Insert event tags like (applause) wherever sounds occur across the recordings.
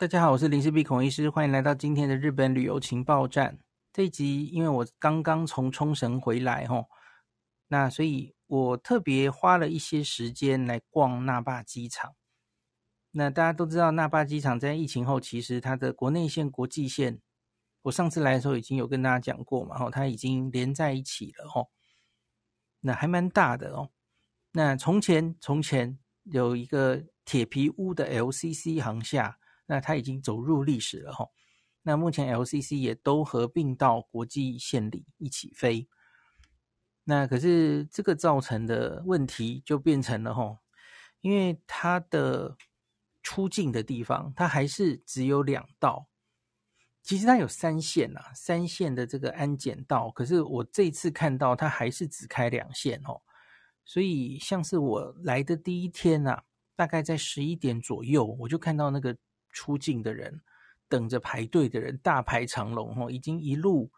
大家好，我是林氏璧孔医师，欢迎来到今天的日本旅游情报站。这一集因为我刚刚从冲绳回来吼，那所以我特别花了一些时间来逛那霸机场。那大家都知道，那霸机场在疫情后，其实它的国内线、国际线，我上次来的时候已经有跟大家讲过嘛，吼，它已经连在一起了吼，那还蛮大的哦。那从前从前有一个铁皮屋的 LCC 航厦。那它已经走入历史了哈，那目前 LCC 也都合并到国际线里一起飞，那可是这个造成的问题就变成了哈，因为它的出境的地方它还是只有两道，其实它有三线呐，三线的这个安检道，可是我这次看到它还是只开两线哦，所以像是我来的第一天呐，大概在十一点左右，我就看到那个。出境的人，等着排队的人大排长龙哦，已经一路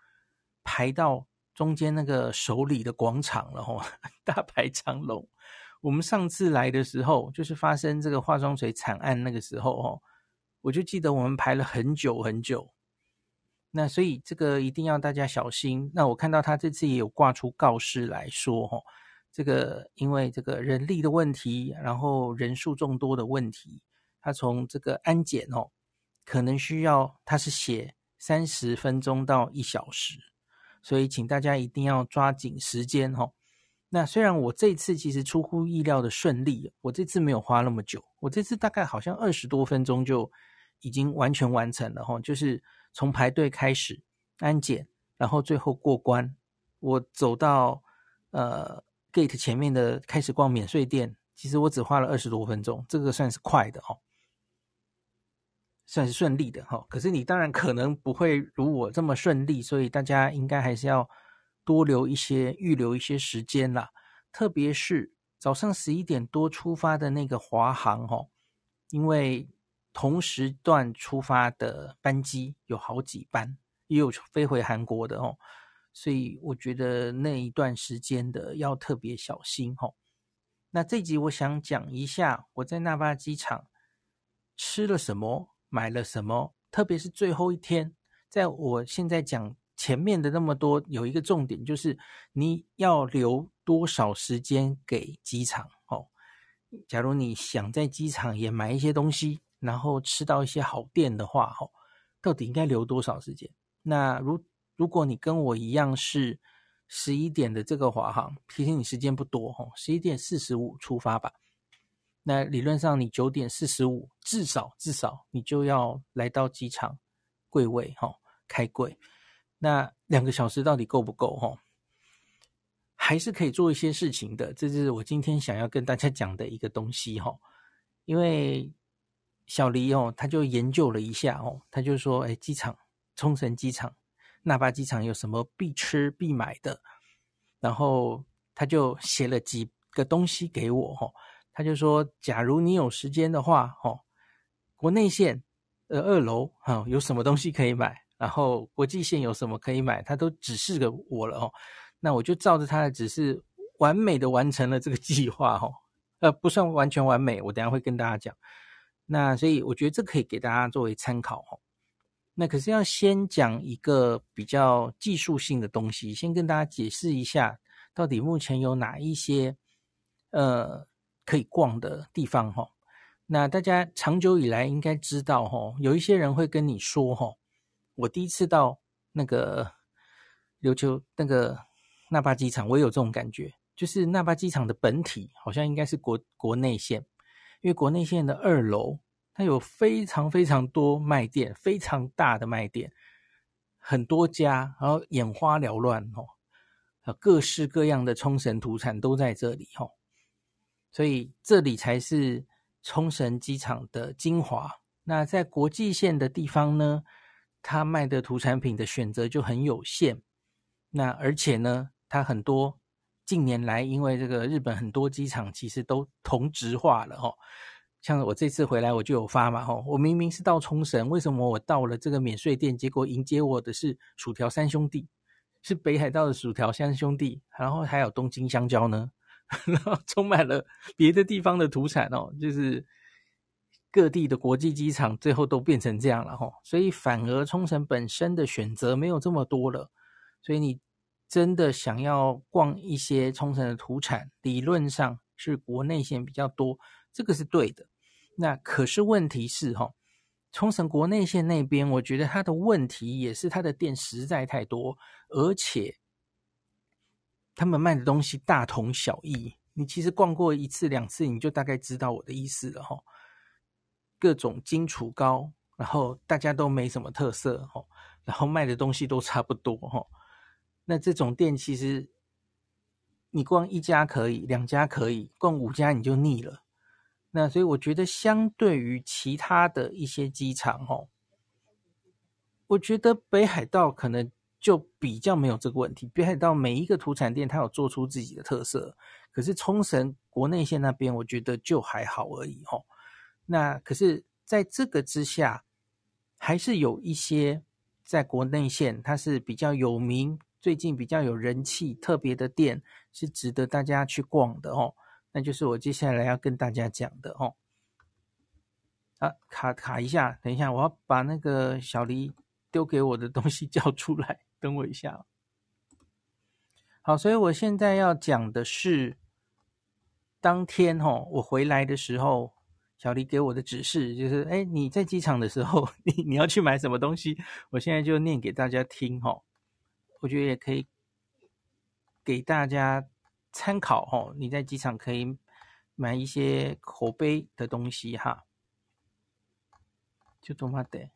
排到中间那个首里的广场了哦，(laughs) 大排长龙。我们上次来的时候，就是发生这个化妆水惨案那个时候哦，我就记得我们排了很久很久。那所以这个一定要大家小心。那我看到他这次也有挂出告示来说哦，这个因为这个人力的问题，然后人数众多的问题。他从这个安检哦，可能需要他是写三十分钟到一小时，所以请大家一定要抓紧时间哦。那虽然我这次其实出乎意料的顺利，我这次没有花那么久，我这次大概好像二十多分钟就已经完全完成了哈，就是从排队开始安检，然后最后过关，我走到呃 gate 前面的开始逛免税店，其实我只花了二十多分钟，这个算是快的哦。算是顺利的哈，可是你当然可能不会如我这么顺利，所以大家应该还是要多留一些、预留一些时间啦。特别是早上十一点多出发的那个华航哈，因为同时段出发的班机有好几班，也有飞回韩国的哦，所以我觉得那一段时间的要特别小心哈。那这集我想讲一下我在那霸机场吃了什么。买了什么？特别是最后一天，在我现在讲前面的那么多，有一个重点就是你要留多少时间给机场哦。假如你想在机场也买一些东西，然后吃到一些好店的话，哦，到底应该留多少时间？那如如果你跟我一样是十一点的这个华航，提醒你时间不多哦，十一点四十五出发吧。那理论上，你九点四十五至少至少你就要来到机场柜位哈，开柜。那两个小时到底够不够哈？还是可以做一些事情的。这是我今天想要跟大家讲的一个东西哈。因为小黎哦，他就研究了一下哦，他就说：“哎，机场冲绳机场那霸机场有什么必吃必买的？”然后他就写了几个东西给我哈。他就说：“假如你有时间的话，哦，国内线呃二楼哈有什么东西可以买，然后国际线有什么可以买，他都指示给我了哦。那我就照着他的指示，完美的完成了这个计划哦。呃，不算完全完美，我等下会跟大家讲。那所以我觉得这可以给大家作为参考哦。那可是要先讲一个比较技术性的东西，先跟大家解释一下，到底目前有哪一些呃。”可以逛的地方哈，那大家长久以来应该知道哈，有一些人会跟你说哈，我第一次到那个琉球那个那霸机场，我也有这种感觉，就是那霸机场的本体好像应该是国国内线，因为国内线的二楼它有非常非常多卖店，非常大的卖店，很多家，然后眼花缭乱哦，各式各样的冲绳土产都在这里哈。所以这里才是冲绳机场的精华。那在国际线的地方呢，它卖的土产品的选择就很有限。那而且呢，它很多近年来因为这个日本很多机场其实都同质化了哦。像我这次回来我就有发嘛吼，我明明是到冲绳，为什么我到了这个免税店，结果迎接我的是薯条三兄弟，是北海道的薯条三兄弟，然后还有东京香蕉呢？然后充满了别的地方的土产哦，就是各地的国际机场最后都变成这样了吼，所以反而冲绳本身的选择没有这么多了。所以你真的想要逛一些冲绳的土产，理论上是国内线比较多，这个是对的。那可是问题是吼，冲绳国内线那边，我觉得它的问题也是它的店实在太多，而且他们卖的东西大同小异。你其实逛过一次两次，你就大概知道我的意思了吼。各种金杵糕，然后大家都没什么特色吼，然后卖的东西都差不多吼。那这种店其实你逛一家可以，两家可以，逛五家你就腻了。那所以我觉得相对于其他的一些机场吼，我觉得北海道可能就比较没有这个问题。北海道每一个土产店它有做出自己的特色，可是冲绳国内线那边我觉得就还好而已哦。那可是，在这个之下，还是有一些在国内线，它是比较有名、最近比较有人气、特别的店，是值得大家去逛的哦。那就是我接下来要跟大家讲的哦。啊，卡卡一下，等一下，我要把那个小黎丢给我的东西 (laughs) 叫出来，等我一下。好，所以我现在要讲的是，当天哦，我回来的时候。小黎给我的指示就是：哎，你在机场的时候，(laughs) 你你要去买什么东西？我现在就念给大家听哈，我觉得也可以给大家参考哈。你在机场可以买一些口碑的东西哈。就多妈的，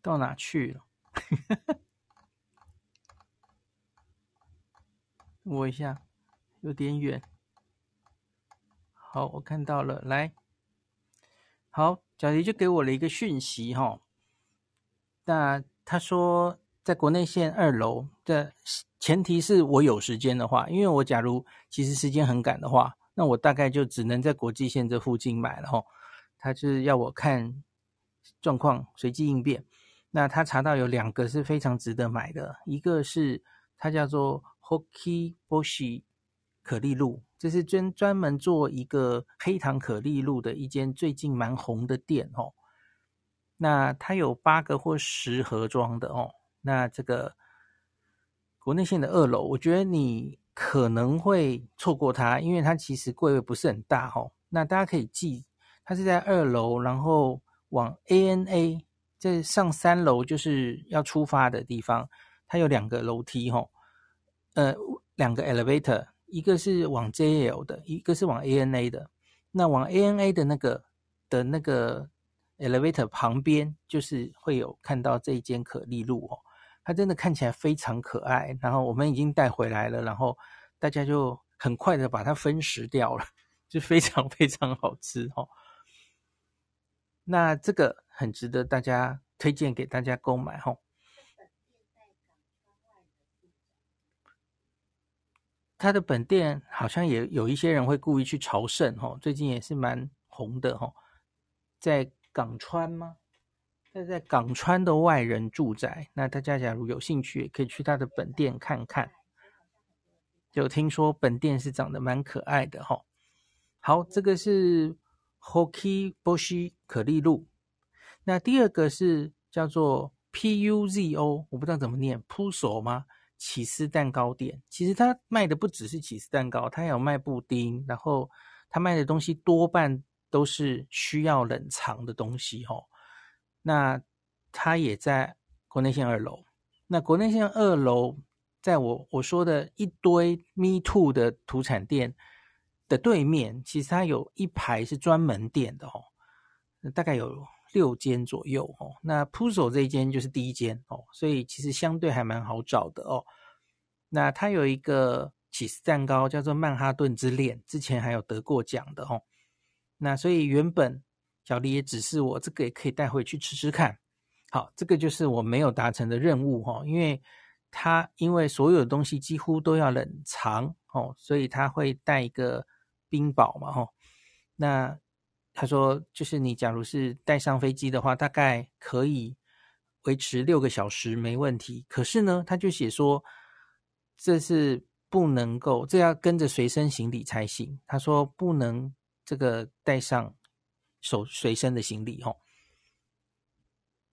到哪去了？我一下，有点远。好，我看到了，来。好，小迪就给我了一个讯息哈。那他说，在国内线二楼的前提是我有时间的话，因为我假如其实时间很赶的话，那我大概就只能在国际线这附近买了哈。他就是要我看状况，随机应变。那他查到有两个是非常值得买的，一个是它叫做 Hoki Boshi 可丽露。这是专专门做一个黑糖可丽露的一间最近蛮红的店哦。那它有八个或十盒装的哦。那这个国内线的二楼，我觉得你可能会错过它，因为它其实柜位不是很大哦。那大家可以记，它是在二楼，然后往 ANA 这上三楼就是要出发的地方，它有两个楼梯哦，呃，两个 elevator。一个是往 JL 的，一个是往 ANA 的。那往 ANA 的那个的那个 elevator 旁边，就是会有看到这一间可丽露哦，它真的看起来非常可爱。然后我们已经带回来了，然后大家就很快的把它分食掉了，(laughs) 就非常非常好吃哦。那这个很值得大家推荐给大家购买哦。他的本店好像也有一些人会故意去朝圣哈，最近也是蛮红的哈，在港川吗？在在港川的外人住宅，那大家假如有兴趣，也可以去他的本店看看。有听说本店是长得蛮可爱的哈。好，这个是 Hoki Boshi 可丽露，那第二个是叫做 Puzo，我不知道怎么念，Puzo 吗？起司蛋糕店，其实他卖的不只是起司蛋糕，他有卖布丁，然后他卖的东西多半都是需要冷藏的东西哦。那他也在国内线二楼，那国内线二楼，在我我说的一堆 Me Too 的土产店的对面，其实它有一排是专门店的哦，大概有。六间左右哦，那 Puzo 这一间就是第一间哦，所以其实相对还蛮好找的哦。那它有一个起司蛋糕叫做曼哈顿之恋，之前还有得过奖的哦。那所以原本小黎也指示我，这个也可以带回去吃吃看。好，这个就是我没有达成的任务哦，因为它因为所有的东西几乎都要冷藏哦，所以它会带一个冰宝嘛哦。那他说：“就是你，假如是带上飞机的话，大概可以维持六个小时没问题。可是呢，他就写说这是不能够，这要跟着随身行李才行。他说不能这个带上手随身的行李哈。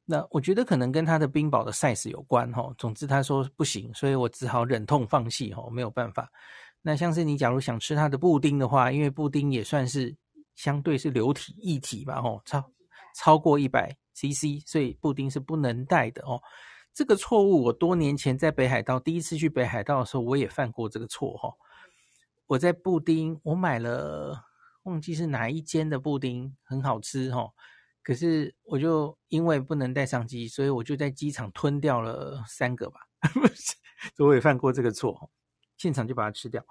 那我觉得可能跟他的冰雹的 size 有关哈。总之他说不行，所以我只好忍痛放弃哈，没有办法。那像是你假如想吃他的布丁的话，因为布丁也算是相对是流体液体吧吼，超超过一百 CC，所以布丁是不能带的哦。这个错误我多年前在北海道第一次去北海道的时候，我也犯过这个错哈。我在布丁我买了忘记是哪一间的布丁，很好吃哈。可是我就因为不能带上机，所以我就在机场吞掉了三个吧。(laughs) 所以我也犯过这个错，现场就把它吃掉。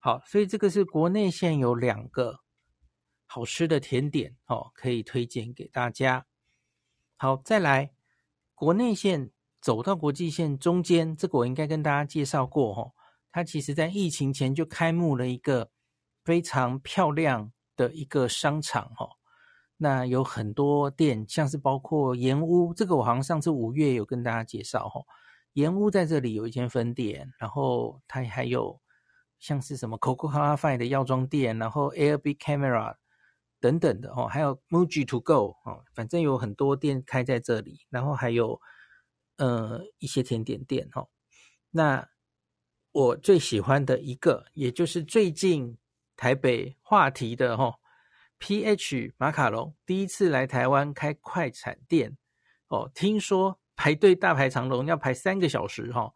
好，所以这个是国内线有两个好吃的甜点哦，可以推荐给大家。好，再来国内线走到国际线中间，这个我应该跟大家介绍过哦。它其实在疫情前就开幕了一个非常漂亮的一个商场哦。那有很多店，像是包括盐屋，这个我好像上次五月有跟大家介绍哈。盐屋在这里有一间分店，然后它还有像是什么 Coca-Cola Fine 的药妆店，然后 Air B Camera 等等的哦，还有 Muji To Go 哦，反正有很多店开在这里，然后还有呃一些甜点店哈。那我最喜欢的一个，也就是最近台北话题的哈。PH 马卡龙第一次来台湾开快闪店哦，听说排队大排长龙，要排三个小时哈、哦。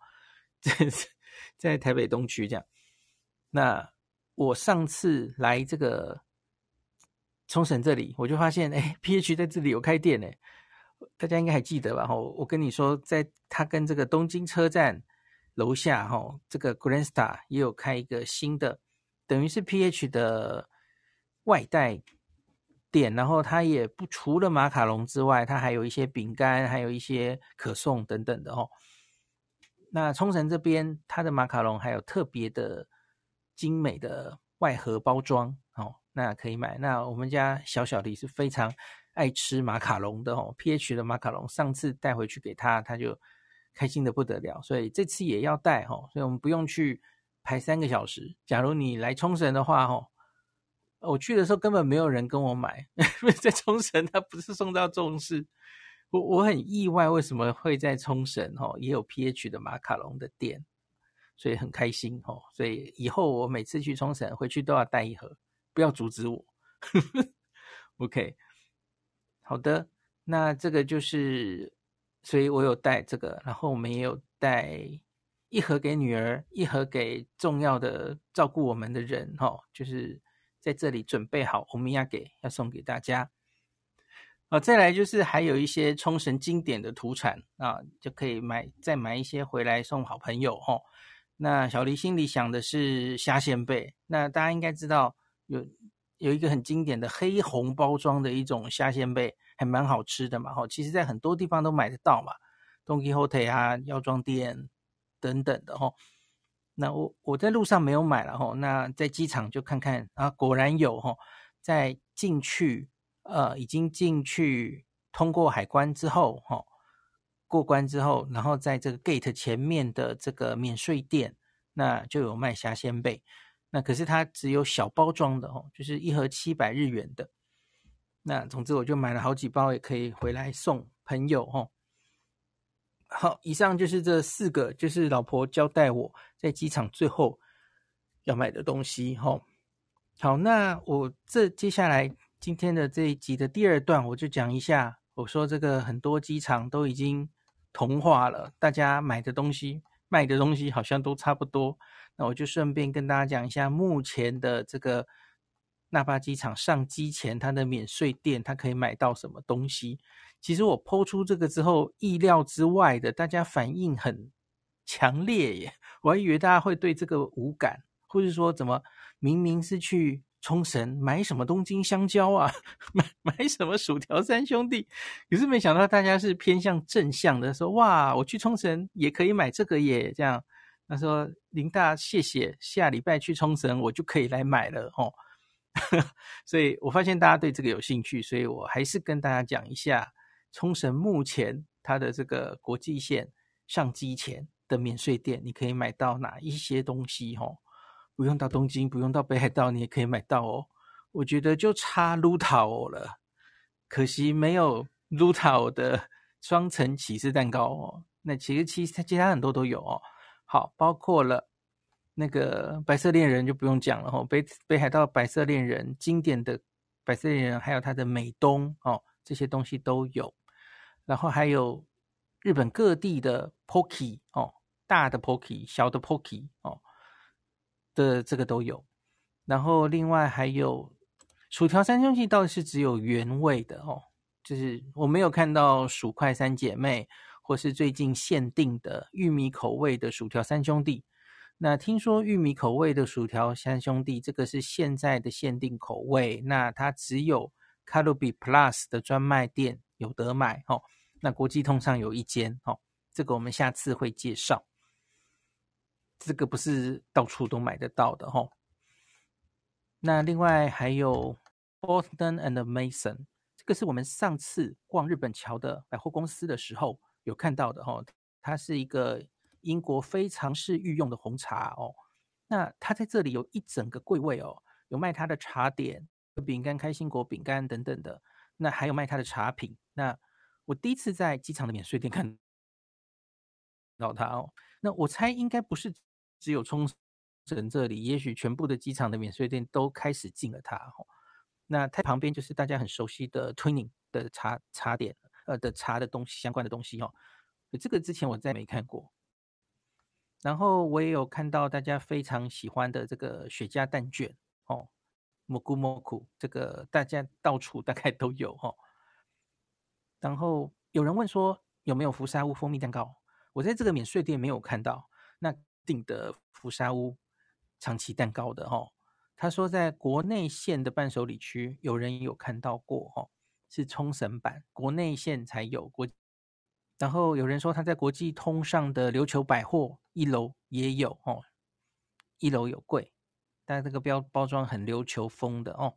(laughs) 在台北东区这样。那我上次来这个冲绳这里，我就发现哎，(laughs) PH 在这里有开店呢。大家应该还记得吧？哈，我跟你说，在他跟这个东京车站楼下哈，这个 Grand Star 也有开一个新的，等于是 PH 的。外带店，然后它也不除了马卡龙之外，它还有一些饼干，还有一些可颂等等的哦。那冲绳这边，它的马卡龙还有特别的精美的外盒包装，那可以买。那我们家小小的是非常爱吃马卡龙的哦，PH 的马卡龙，上次带回去给他，他就开心的不得了，所以这次也要带哦，所以我们不用去排三个小时。假如你来冲绳的话哦。我去的时候根本没有人跟我买，(laughs) 因为在冲绳他不是送到重视。我我很意外为什么会在冲绳哦也有 PH 的马卡龙的店，所以很开心哦。所以以后我每次去冲绳回去都要带一盒，不要阻止我。(laughs) OK，好的，那这个就是，所以我有带这个，然后我们也有带一盒给女儿，一盒给重要的照顾我们的人哈，就是。在这里准备好，我们要给要送给大家。好，再来就是还有一些冲绳经典的土产啊，就可以买再买一些回来送好朋友哈。那小黎心里想的是虾仙贝，那大家应该知道有有一个很经典的黑红包装的一种虾鲜贝，还蛮好吃的嘛哈。其实在很多地方都买得到嘛，东京 hotel 啊、药妆店等等的哈。那我我在路上没有买了哈，那在机场就看看啊，果然有哈，在进去呃已经进去通过海关之后哈，过关之后，然后在这个 gate 前面的这个免税店，那就有卖虾鲜贝，那可是它只有小包装的哦，就是一盒七百日元的，那总之我就买了好几包，也可以回来送朋友哦。好，以上就是这四个，就是老婆交代我在机场最后要买的东西。哈，好，那我这接下来今天的这一集的第二段，我就讲一下。我说这个很多机场都已经同化了，大家买的东西、卖的东西好像都差不多。那我就顺便跟大家讲一下目前的这个那霸机场上机前它的免税店，它可以买到什么东西。其实我抛出这个之后，意料之外的，大家反应很强烈耶！(laughs) 我还以为大家会对这个无感，或者说怎么明明是去冲绳买什么东京香蕉啊，(laughs) 买买什么薯条三兄弟，可是没想到大家是偏向正向的，说哇，我去冲绳也可以买这个耶，这样。他说林大谢谢，下礼拜去冲绳我就可以来买了哦。(laughs) 所以我发现大家对这个有兴趣，所以我还是跟大家讲一下。冲绳目前它的这个国际线上机前的免税店，你可以买到哪一些东西？哦，不用到东京，不用到北海道，你也可以买到哦。我觉得就差撸塔哦了，可惜没有 Lutao 的双层起司蛋糕哦。那其实其实其他很多都有哦。好，包括了那个白色恋人就不用讲了哦，北北海道白色恋人经典的白色恋人，还有它的美东哦，这些东西都有。然后还有日本各地的 Pocky 哦，大的 Pocky、小的 Pocky 哦的这个都有。然后另外还有薯条三兄弟，倒是只有原味的哦，就是我没有看到薯块三姐妹，或是最近限定的玉米口味的薯条三兄弟。那听说玉米口味的薯条三兄弟，这个是现在的限定口味，那它只有卡路比 Plus 的专卖店有得买哦。那国际通上有一间哦，这个我们下次会介绍。这个不是到处都买得到的哦。那另外还有 Boston and Mason，这个是我们上次逛日本桥的百货公司的时候有看到的哦。它是一个英国非常式御用的红茶哦。那它在这里有一整个柜位哦，有卖它的茶点、饼干、开心果饼干等等的。那还有卖它的茶品。那我第一次在机场的免税店看到它哦。那我猜应该不是只有冲绳。这里，也许全部的机场的免税店都开始进了它。那它旁边就是大家很熟悉的 Twinning 的茶茶点，呃的茶的东西相关的东西哦。这个之前我再没看过。然后我也有看到大家非常喜欢的这个雪茄蛋卷哦蘑菇蘑菇这个大家到处 (laughs) 大概都有哈。然后有人问说有没有福沙屋蜂蜜蛋糕？我在这个免税店没有看到。那订的福沙屋。长崎蛋糕的哈，他说在国内线的伴手礼区有人有看到过哈，是冲绳版，国内线才有国。然后有人说他在国际通上的琉球百货一楼也有哦，一楼有柜，但这个标包装很琉球风的哦。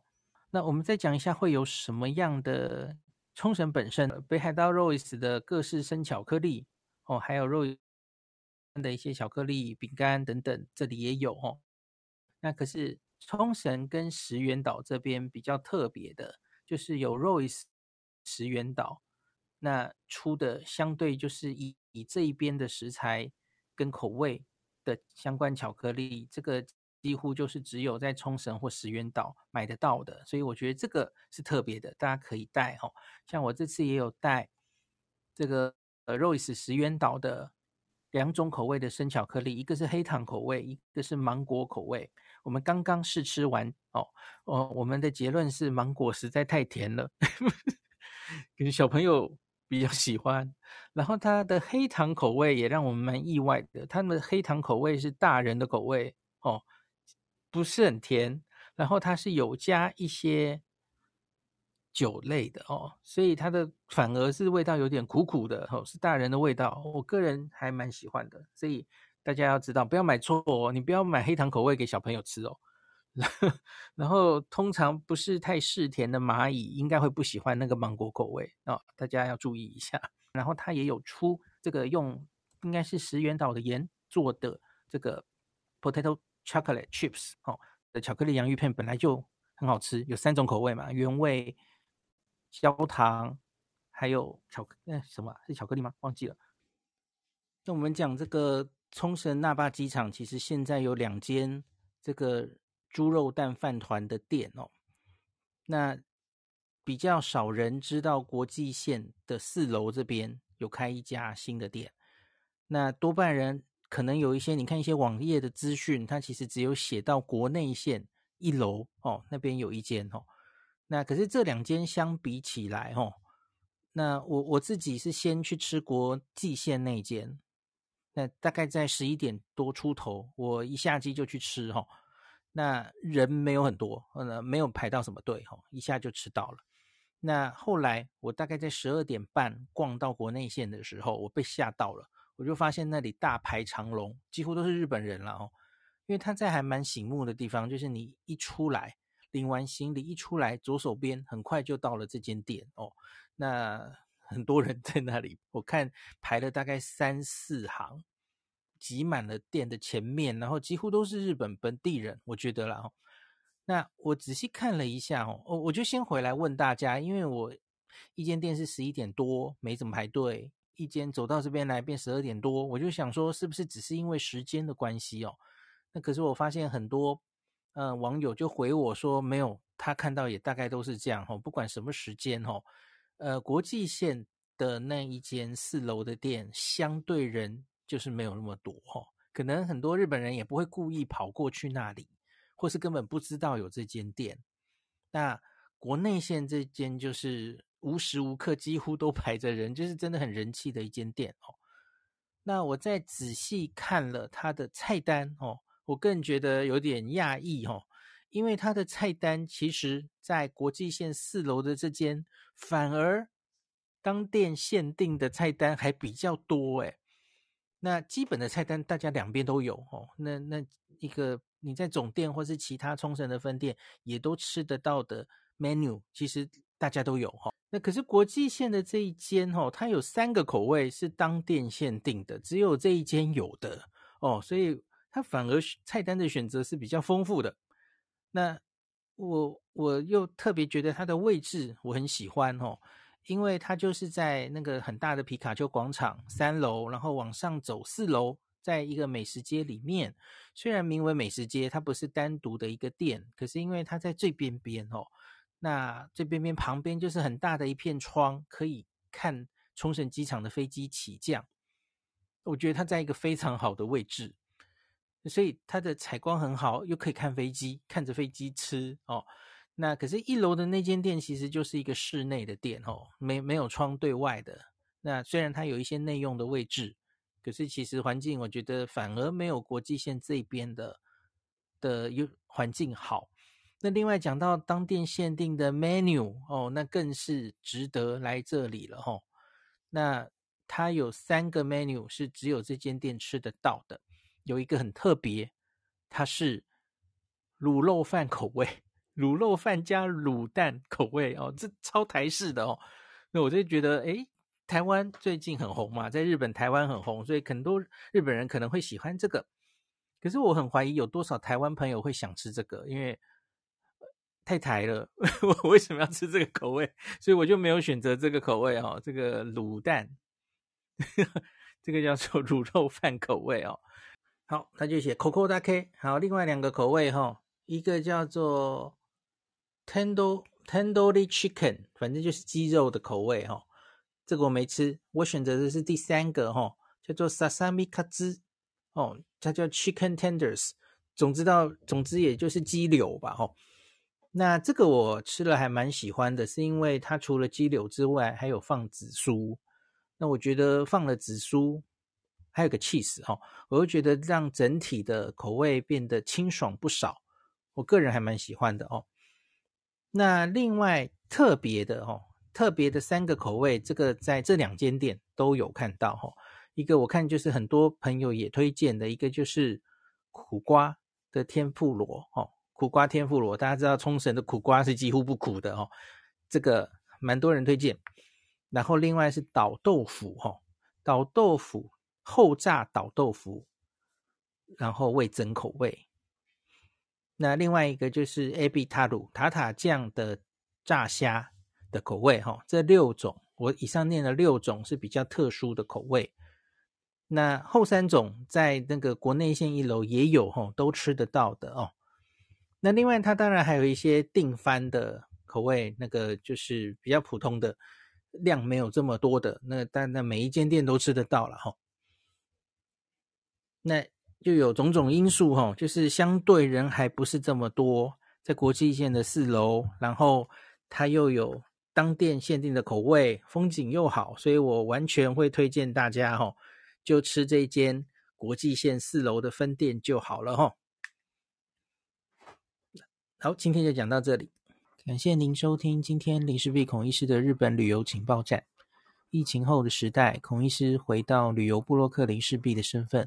那我们再讲一下会有什么样的冲绳本身北海道 Royce 的各式生巧克力哦，还有 Royce 的一些巧克力饼干等等，这里也有哦。那可是冲绳跟石垣岛这边比较特别的，就是有 Royce 石原岛那出的相对就是以以这一边的食材跟口味的相关巧克力，这个几乎就是只有在冲绳或石原岛买得到的，所以我觉得这个是特别的，大家可以带哈。像我这次也有带这个呃 Royce 石原岛的两种口味的生巧克力，一个是黑糖口味，一个是芒果口味。我们刚刚试吃完哦，哦，我们的结论是芒果实在太甜了，(laughs) 跟小朋友比较喜欢。然后它的黑糖口味也让我们蛮意外的，它的黑糖口味是大人的口味哦，不是很甜。然后它是有加一些酒类的哦，所以它的反而是味道有点苦苦的哦，是大人的味道。我个人还蛮喜欢的，所以。大家要知道，不要买错哦，你不要买黑糖口味给小朋友吃哦。(laughs) 然后，通常不是太嗜甜的蚂蚁应该会不喜欢那个芒果口味哦，大家要注意一下。(laughs) 然后，它也有出这个用应该是石原岛的盐做的这个 potato chocolate chips 哦的巧克力洋芋片，本来就很好吃，有三种口味嘛，原味、焦糖，还有巧克那什么是巧克力吗？忘记了。那我们讲这个。冲绳那霸机场其实现在有两间这个猪肉蛋饭团的店哦，那比较少人知道国际线的四楼这边有开一家新的店，那多半人可能有一些你看一些网页的资讯，它其实只有写到国内线一楼哦，那边有一间哦，那可是这两间相比起来哦，那我我自己是先去吃国际线那间。那大概在十一点多出头，我一下机就去吃哈，那人没有很多，呃，没有排到什么队哈，一下就吃到了。那后来我大概在十二点半逛到国内线的时候，我被吓到了，我就发现那里大排长龙，几乎都是日本人了哦，因为他在还蛮醒目的地方，就是你一出来领完行李一出来，左手边很快就到了这间店哦，那。很多人在那里，我看排了大概三四行，挤满了店的前面，然后几乎都是日本本地人，我觉得啦。那我仔细看了一下哦，我就先回来问大家，因为我一间店是十一点多没怎么排队，一间走到这边来变十二点多，我就想说是不是只是因为时间的关系哦？那可是我发现很多嗯、网友就回我说没有，他看到也大概都是这样哦，不管什么时间哦，呃国际线的那一间四楼的店相对人就是没有那么多哦，可能很多日本人也不会故意跑过去那里。或是根本不知道有这间店，那国内线这间就是无时无刻几乎都排着人，就是真的很人气的一间店哦。那我再仔细看了它的菜单哦，我更觉得有点讶异哦，因为它的菜单其实，在国际线四楼的这间，反而当店限定的菜单还比较多诶。那基本的菜单大家两边都有哦，那那一个。你在总店或是其他冲绳的分店也都吃得到的 menu，其实大家都有哈。那可是国际线的这一间哦，它有三个口味是当店限定的，只有这一间有的哦，所以它反而菜单的选择是比较丰富的。那我我又特别觉得它的位置我很喜欢哦，因为它就是在那个很大的皮卡丘广场三楼，然后往上走四楼。在一个美食街里面，虽然名为美食街，它不是单独的一个店，可是因为它在最边边哦，那最边边旁边就是很大的一片窗，可以看冲绳机场的飞机起降。我觉得它在一个非常好的位置，所以它的采光很好，又可以看飞机，看着飞机吃哦。那可是，一楼的那间店其实就是一个室内的店哦，没没有窗对外的。那虽然它有一些内用的位置。可是其实环境，我觉得反而没有国际线这边的的有环境好。那另外讲到当店限定的 menu 哦，那更是值得来这里了哦。那它有三个 menu 是只有这间店吃得到的，有一个很特别，它是卤肉饭口味，卤肉饭加卤蛋口味哦，这超台式的哦。那我就觉得诶台湾最近很红嘛，在日本、台湾很红，所以很多日本人可能会喜欢这个。可是我很怀疑有多少台湾朋友会想吃这个，因为太台了。(laughs) 我为什么要吃这个口味？所以我就没有选择这个口味哦。这个卤蛋，(laughs) 这个叫做卤肉饭口味哦。好，他就写 Coco d a k。好，另外两个口味哈，一个叫做 Tendo Tendoori Chicken，反正就是鸡肉的口味哈。这个我没吃，我选择的是第三个哈，叫做 Sasami Katsu 哦，它叫 Chicken Tenders，总之到总之也就是鸡柳吧哈。那这个我吃了还蛮喜欢的，是因为它除了鸡柳之外，还有放紫苏。那我觉得放了紫苏，还有个 cheese 哈，我就觉得让整体的口味变得清爽不少。我个人还蛮喜欢的哦。那另外特别的哦。特别的三个口味，这个在这两间店都有看到哈。一个我看就是很多朋友也推荐的，一个就是苦瓜的天妇罗哦，苦瓜天妇罗，大家知道冲绳的苦瓜是几乎不苦的哦，这个蛮多人推荐。然后另外是岛豆腐哈，岛豆腐后炸倒豆腐，然后味增口味。那另外一个就是 A B 塔鲁塔塔酱的炸虾。的口味哈，这六种我以上念了六种是比较特殊的口味，那后三种在那个国内线一楼也有哈，都吃得到的哦。那另外它当然还有一些定番的口味，那个就是比较普通的，量没有这么多的，那但那每一间店都吃得到了哈。那又有种种因素哈，就是相对人还不是这么多，在国际线的四楼，然后它又有。当店限定的口味，风景又好，所以我完全会推荐大家哈，就吃这间国际线四楼的分店就好了哈。好，今天就讲到这里，感谢您收听今天林氏璧孔医师的日本旅游情报站。疫情后的时代，孔医师回到旅游部落客林氏璧的身份，